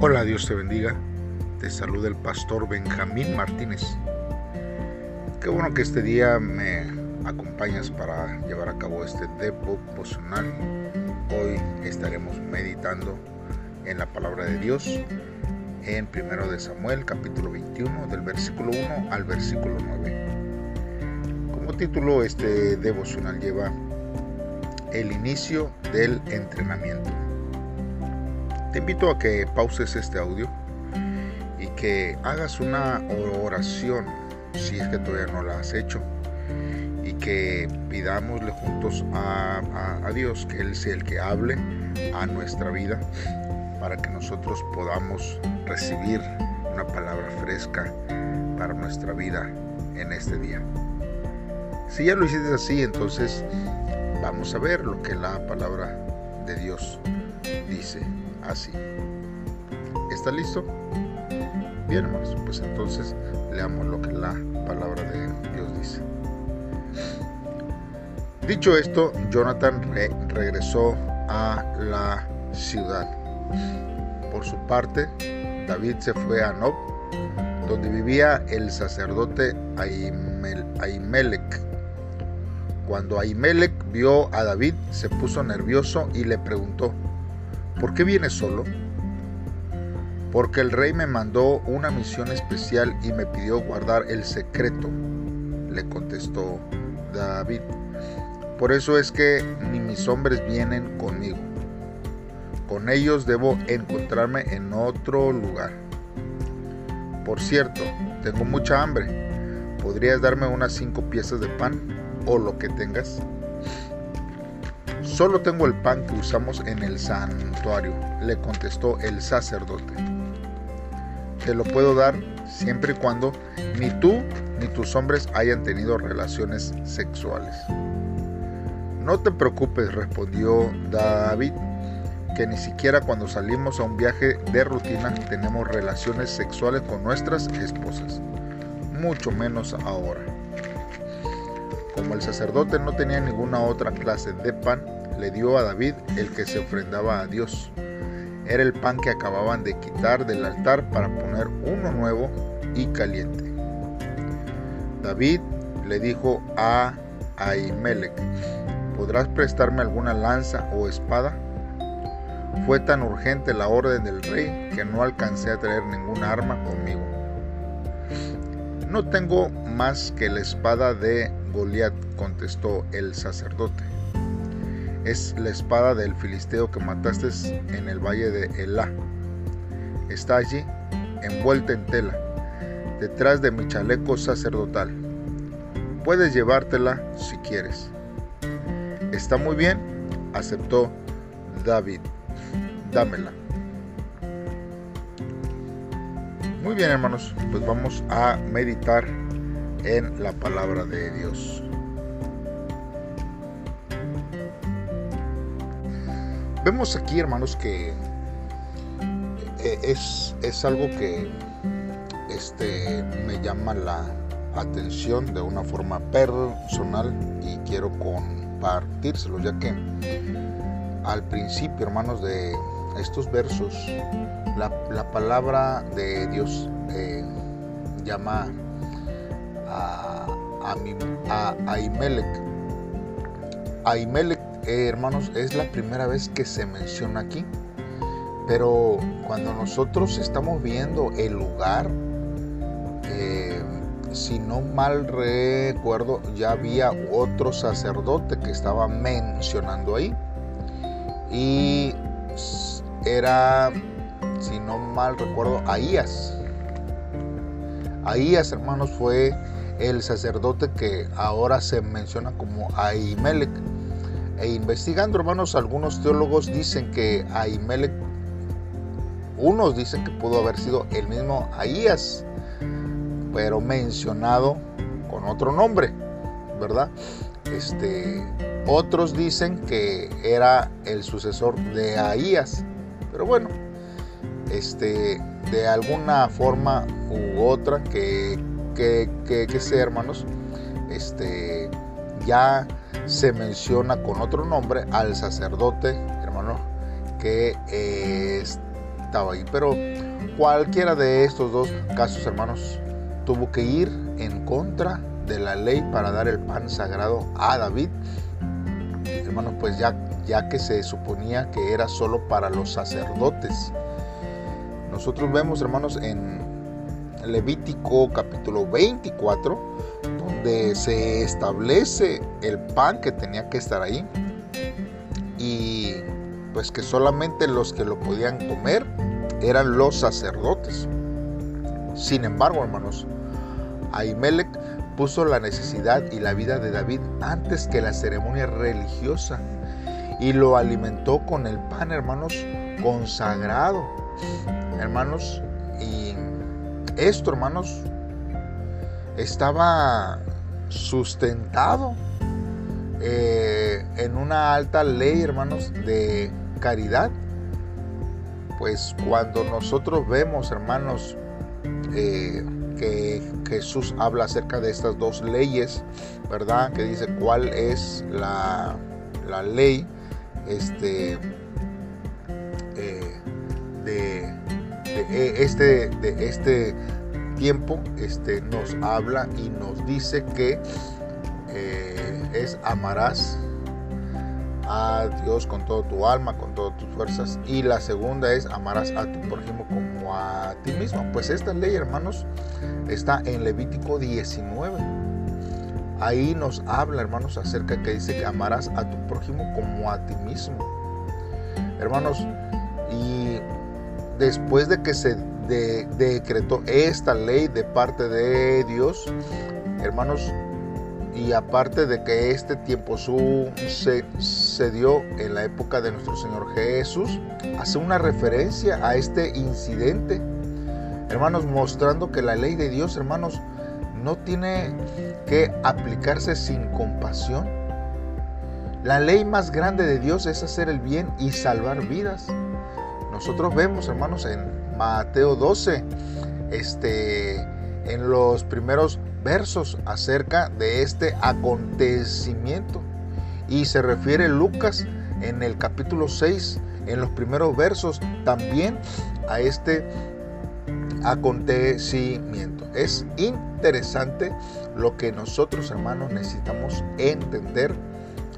Hola, Dios te bendiga. Te saluda el pastor Benjamín Martínez. Qué bueno que este día me acompañas para llevar a cabo este devocional. Hoy estaremos meditando en la palabra de Dios en 1 de Samuel capítulo 21 del versículo 1 al versículo 9. Como título este devocional lleva el inicio del entrenamiento. Te invito a que pauses este audio y que hagas una oración si es que todavía no la has hecho y que pidámosle juntos a, a, Dios que Él sea el que hable a nuestra vida para que nosotros podamos recibir una palabra fresca para nuestra vida en este día. Si ya lo hiciste así, entonces vamos a ver lo que la palabra de Dios dice así. ¿Está listo? Bien, hermanos, pues entonces leamos lo que la palabra de Dios dice. Dicho esto, Jonathan regresó a la ciudad. Por su parte, David se fue a Nob, donde vivía el sacerdote Ahimelech. Cuando Ahimelech vio a David, se puso nervioso y le preguntó, ¿Por qué vienes solo? Porque el rey me mandó una misión especial y me pidió guardar el secreto, le contestó David. Por eso es que ni mis hombres vienen conmigo. Con ellos debo encontrarme en otro lugar. Por cierto, tengo mucha hambre. ¿Podrías darme unas cinco piezas de pan o lo que tengas? Solo tengo el pan que usamos en el santuario, le contestó el sacerdote. Te lo puedo dar siempre y cuando ni tú ni tus hombres hayan tenido relaciones sexuales. No te preocupes, respondió David, que ni siquiera cuando salimos a un viaje de rutina tenemos relaciones sexuales con nuestras esposas, mucho menos ahora. Como el sacerdote no tenía ninguna otra clase de pan, le dio a David el que se ofrendaba a Dios. Era el pan que acababan de quitar del altar para poner uno nuevo y caliente. David le dijo a Ahimelech, ¿podrás prestarme alguna lanza o espada? Fue tan urgente la orden del rey que no alcancé a traer ninguna arma conmigo. No tengo más que la espada de Goliat, contestó el sacerdote es la espada del filisteo que mataste en el valle de Elá. Está allí, envuelta en tela, detrás de mi chaleco sacerdotal. Puedes llevártela si quieres. Está muy bien, aceptó David. Dámela. Muy bien hermanos, pues vamos a meditar en la palabra de Dios. Vemos aquí, hermanos, que eh, es, es algo que este, me llama la atención de una forma personal y quiero compartírselo, ya que al principio, hermanos, de estos versos, la, palabra de Dios eh, llama a, a, a, a eh, hermanos, es la primera vez que se menciona aquí. Pero cuando nosotros estamos viendo el lugar, eh, si no mal recuerdo, ya había otro sacerdote que estaba mencionando ahí. Y era, si no mal recuerdo, Ahías. Ahías, hermanos, fue el sacerdote que ahora se menciona como Ahimelech e investigando, hermanos, algunos teólogos dicen que Ahimelech, unos dicen que pudo haber sido el mismo Ahías, pero mencionado con otro nombre, ¿verdad? Este, otros dicen que era el sucesor de Ahías, pero bueno, este, de alguna forma u otra que, que, que, que sea, hermanos, este, ya se menciona con otro nombre al sacerdote, hermano, que dictaba ahí. Pero cualquiera de estos dos casos, hermanos, tuvo que ir en contra de la ley para dar el pan sagrado a David. Hermanos, pues ya, ya que se suponía que era solo para los sacerdotes. Nosotros vemos, hermanos, en Levítico capítulo 24, se establece el pan que tenía que estar ahí y pues que solamente los que lo podían comer eran los sacerdotes. Sin embargo, hermanos, Ahimelech puso la necesidad y la vida de David antes que la ceremonia religiosa y lo alimentó con el pan, hermanos, consagrado. Hermanos, y esto, hermanos, estaba sustentado eh, en una alta ley, hermanos, de caridad. Pues cuando nosotros vemos, hermanos, eh, que Jesús habla acerca de estas dos leyes, ¿verdad? Que dice cuál es la, ley este, eh, de, este, de este tiempo, este, nos habla y nos dice que eh, es amarás a Dios con todo tu alma, con todas tus fuerzas. Y la segunda es amarás a tu prójimo como a ti mismo. Pues esta ley, hermanos, está en Levítico 19. Ahí nos habla, hermanos, acerca que dice que amarás a tu prójimo como a ti mismo. Hermanos, y después de que se decretó esta ley de parte de Dios, hermanos, y aparte de que este tiempo su, se, se, dio en la época de nuestro Señor Jesús, hace una referencia a este incidente. Hermanos, mostrando que la ley de Dios, hermanos, no tiene que aplicarse sin compasión. La ley más grande de Dios es hacer el bien y salvar vidas. Nosotros vemos, hermanos, en Mateo 12, este, en los primeros versos acerca de este acontecimiento. Y se refiere Lucas en el capítulo 6, en los primeros versos, también a este acontecimiento. Es interesante lo que nosotros, hermanos, necesitamos entender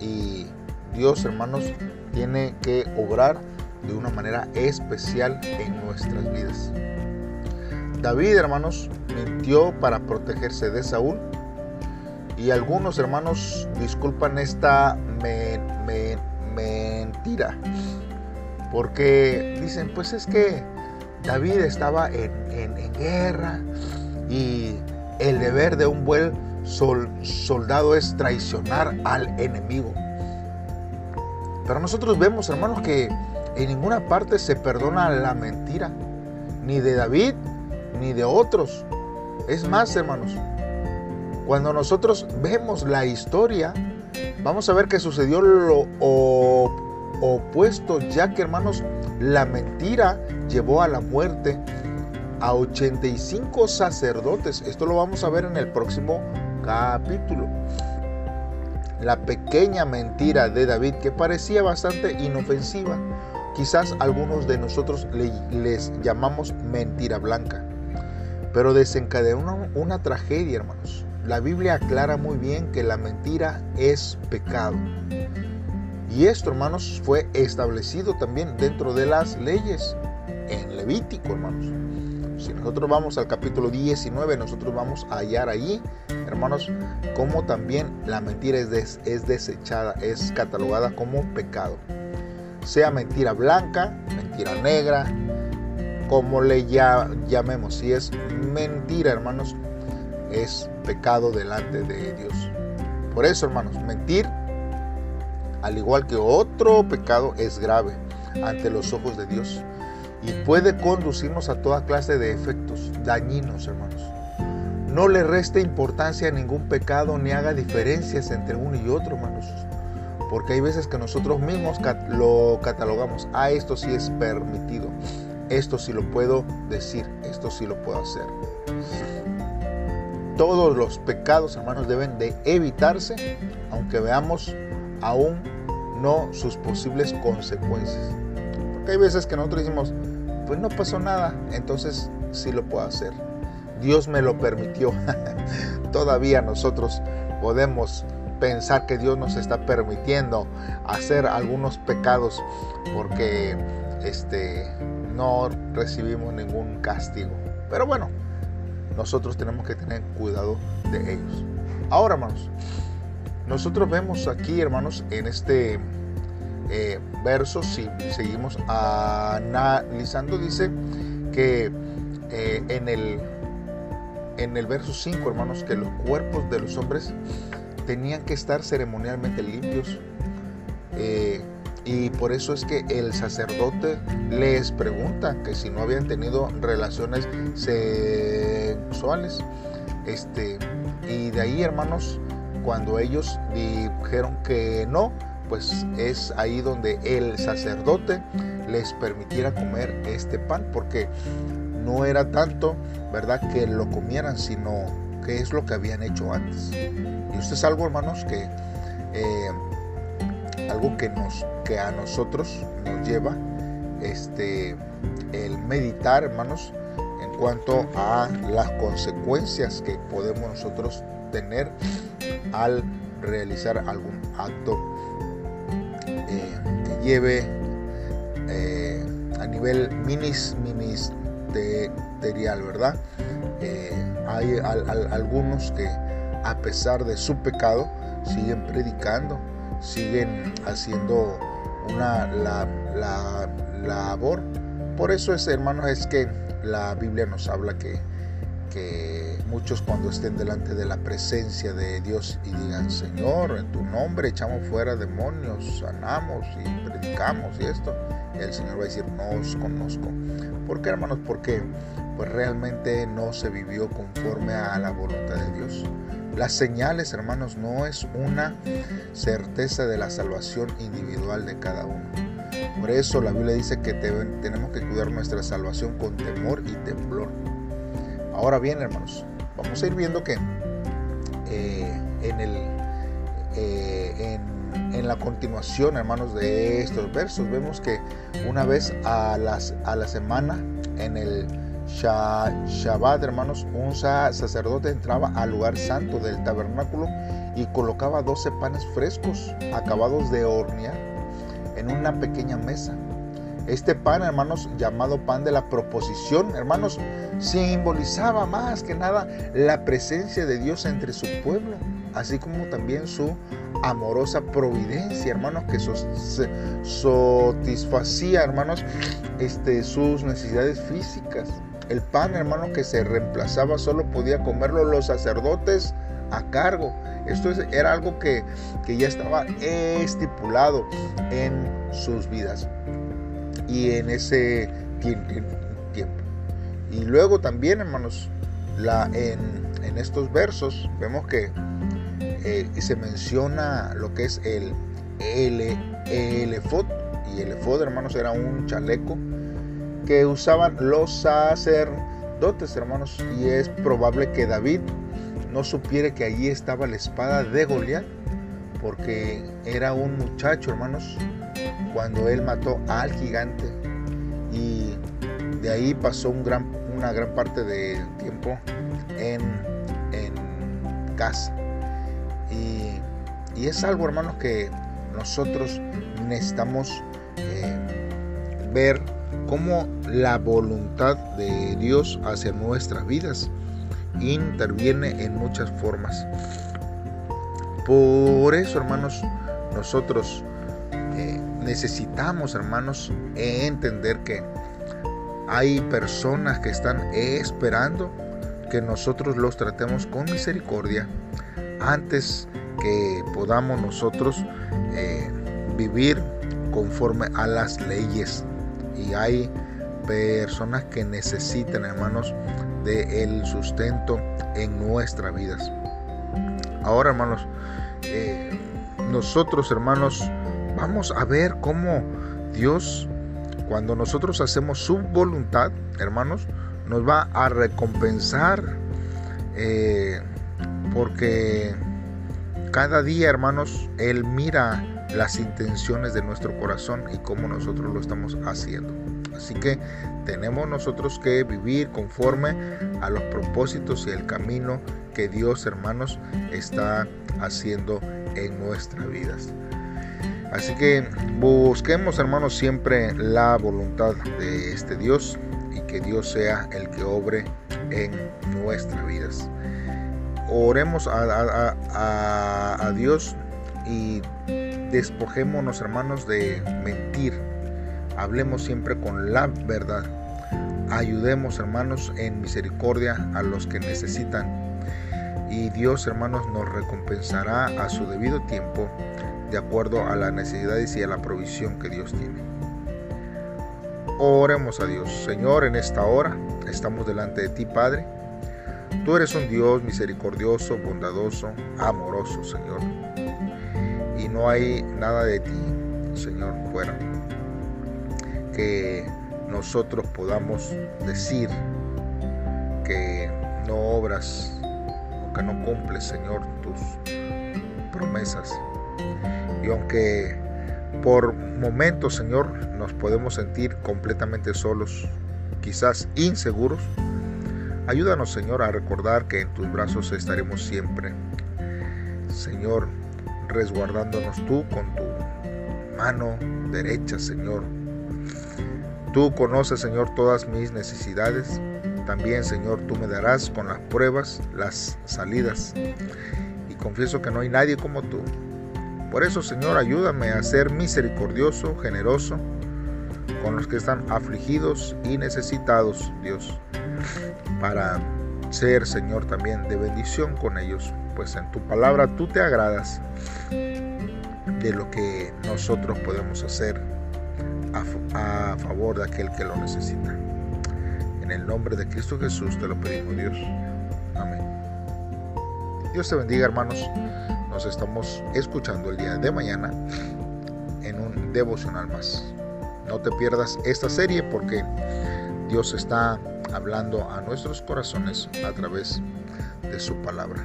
y Dios, hermanos, tiene que obrar de una manera especial en nuestras vidas. David, hermanos, mintió para protegerse de Saúl. Y algunos hermanos disculpan esta mentira. Porque dicen, pues es que David estaba en, guerra y el deber de un buen soldado es traicionar al enemigo. Pero nosotros vemos, hermanos, que en ninguna parte se perdona la mentira, ni de David ni de otros. Es más, hermanos, cuando nosotros vemos la historia, vamos a ver que sucedió lo opuesto, ya que, hermanos, la mentira llevó a la muerte a 85 sacerdotes. Esto lo vamos a ver en el próximo capítulo. La pequeña mentira de David, que parecía bastante inofensiva, quizás algunos de nosotros les llamamos mentira blanca pero desencadenó una, tragedia, hermanos. La Biblia aclara muy bien que la mentira es pecado. Y esto, hermanos, fue establecido también dentro de las leyes en Levítico, hermanos. Si nosotros vamos al capítulo 19, nosotros vamos a hallar allí, hermanos, cómo también la mentira es desechada, es catalogada como pecado. Sea mentira blanca, mentira negra, como le llamemos. Si es mentira, hermanos, es pecado delante de Dios. Por eso, hermanos, mentir, al igual que otro pecado, es grave ante los ojos de Dios y puede conducirnos a toda clase de efectos dañinos, hermanos. No le reste importancia a ningún pecado ni haga diferencias entre uno y otro, hermanos. Porque hay veces que nosotros mismos lo catalogamos. ah, esto sí es permitido esto sí lo puedo decir, esto sí lo puedo hacer. Todos los pecados, hermanos, deben de evitarse, aunque veamos aún no sus posibles consecuencias. Porque hay veces que nosotros decimos, pues no pasó nada, entonces sí lo puedo hacer. Dios me lo permitió. Todavía nosotros podemos pensar que Dios nos está permitiendo hacer algunos pecados porque este no recibimos ningún castigo. Pero bueno, nosotros tenemos que tener cuidado de ellos. Ahora, hermanos, nosotros vemos aquí, hermanos, en este eh, verso, si seguimos analizando, dice que eh, en, el, en el verso 5, hermanos, que los cuerpos de los hombres tenían que estar ceremonialmente limpios. Eh, y por eso es que el sacerdote les pregunta que si no habían tenido relaciones sexuales. Este, y de ahí, hermanos, cuando ellos dijeron que no, pues es ahí donde el sacerdote les permitiera comer este pan, porque no era tanto, ¿verdad?, que lo comieran, sino que es lo que habían hecho antes. Y esto es algo, hermanos, que eh, algo que nos que a nosotros nos lleva este el meditar, hermanos, en cuanto a las consecuencias que podemos nosotros tener al realizar algún acto eh, que lleve eh, a nivel minis, ministerial, ¿verdad? Hay algunos que a pesar de su pecado siguen predicando, siguen haciendo una la, labor. Por eso es, hermanos, es que la Biblia nos habla que, que muchos cuando estén delante de la presencia de Dios y digan, Señor, en tu nombre echamos fuera demonios, sanamos y predicamos y esto, el Señor va a decir, no os conozco. ¿Por qué, hermanos? Porque pues realmente no se vivió conforme a la voluntad de Dios. Las señales, hermanos, no es una certeza de la salvación individual de cada uno. Por eso la Biblia dice que tenemos que cuidar nuestra salvación con temor y temblor. Ahora bien, hermanos, vamos a ir viendo que eh, en, el, eh, en, la continuación, hermanos, de estos versos, vemos que una vez a, las, a la semana, en el Shabbat, hermanos, un sacerdote entraba al lugar santo del tabernáculo y colocaba 12 panes frescos acabados de hornear en una pequeña mesa. Este pan, hermanos, llamado pan de la proposición, hermanos, simbolizaba más que nada la presencia de Dios entre su pueblo, así como también su amorosa providencia, hermanos, que satisfacía, hermanos, sus necesidades físicas. El pan, hermano, que se reemplazaba solo podía comerlo los sacerdotes a cargo. Esto era algo que, ya estaba estipulado en sus vidas y en ese tiempo. Y luego también, hermanos, en, estos versos vemos que eh, se menciona lo que es el, el, el. Y el efod, hermanos, era un chaleco usaban los sacerdotes, hermanos. Y es probable que David no supiera que allí estaba la espada de Goliat, porque era un muchacho, hermanos, cuando él mató al gigante. Y de ahí pasó un gran, una gran parte del tiempo en, en casa. Y, es algo, hermanos, que nosotros necesitamos eh, ver cómo la voluntad de Dios hacia nuestras vidas interviene en muchas formas. Por eso, hermanos, nosotros eh, necesitamos, hermanos, entender que hay personas que están esperando que nosotros los tratemos con misericordia antes que podamos nosotros eh, vivir conforme a las leyes hay personas que necesitan, hermanos, de el sustento en nuestras vidas. Ahora, hermanos, eh, nosotros, hermanos, vamos a ver cómo Dios, cuando nosotros hacemos su voluntad, hermanos, nos va a recompensar eh, porque cada día, hermanos, Él mira las intenciones de nuestro corazón y cómo nosotros lo estamos haciendo. Así que tenemos nosotros que vivir conforme a los propósitos y el camino que Dios, hermanos, está haciendo en nuestras vidas. Así que busquemos, hermanos, siempre la voluntad de este Dios y que Dios sea el que obre en nuestras vidas. Oremos a, Dios y despojémonos, hermanos, de mentir. Hablemos siempre con la verdad. Ayudemos, hermanos, en misericordia a los que necesitan. Y Dios, hermanos, nos recompensará a su debido tiempo de acuerdo a las necesidades y a la provisión que Dios tiene. Oremos a Dios. Señor, en esta hora estamos delante de ti, Padre. Tú eres un Dios misericordioso, bondadoso, amoroso, Señor. Y no hay nada de ti, Señor, fuera. Que nosotros podamos decir que no obras o que no cumples, Señor, tus promesas. Y aunque por momentos, Señor, nos podemos sentir completamente solos, quizás inseguros, ayúdanos, Señor, a recordar que en tus brazos estaremos siempre. Señor, resguardándonos tú con tu mano derecha, Señor. Tú conoces, Señor, todas mis necesidades. También, Señor, tú me darás con las pruebas las salidas. Y confieso que no hay nadie como tú. Por eso, Señor, ayúdame a ser misericordioso, generoso con los que están afligidos y necesitados, Dios, para ser, Señor, también de bendición con ellos, pues en tu palabra tú te agradas de lo que nosotros podemos hacer a, favor de aquel que lo necesita. En el nombre de Cristo Jesús te lo pedimos, Dios. Amén. Dios te bendiga, hermanos. Nos estamos escuchando el día de mañana en un devocional más. No te pierdas esta serie porque Dios está hablando a nuestros corazones a través de su palabra.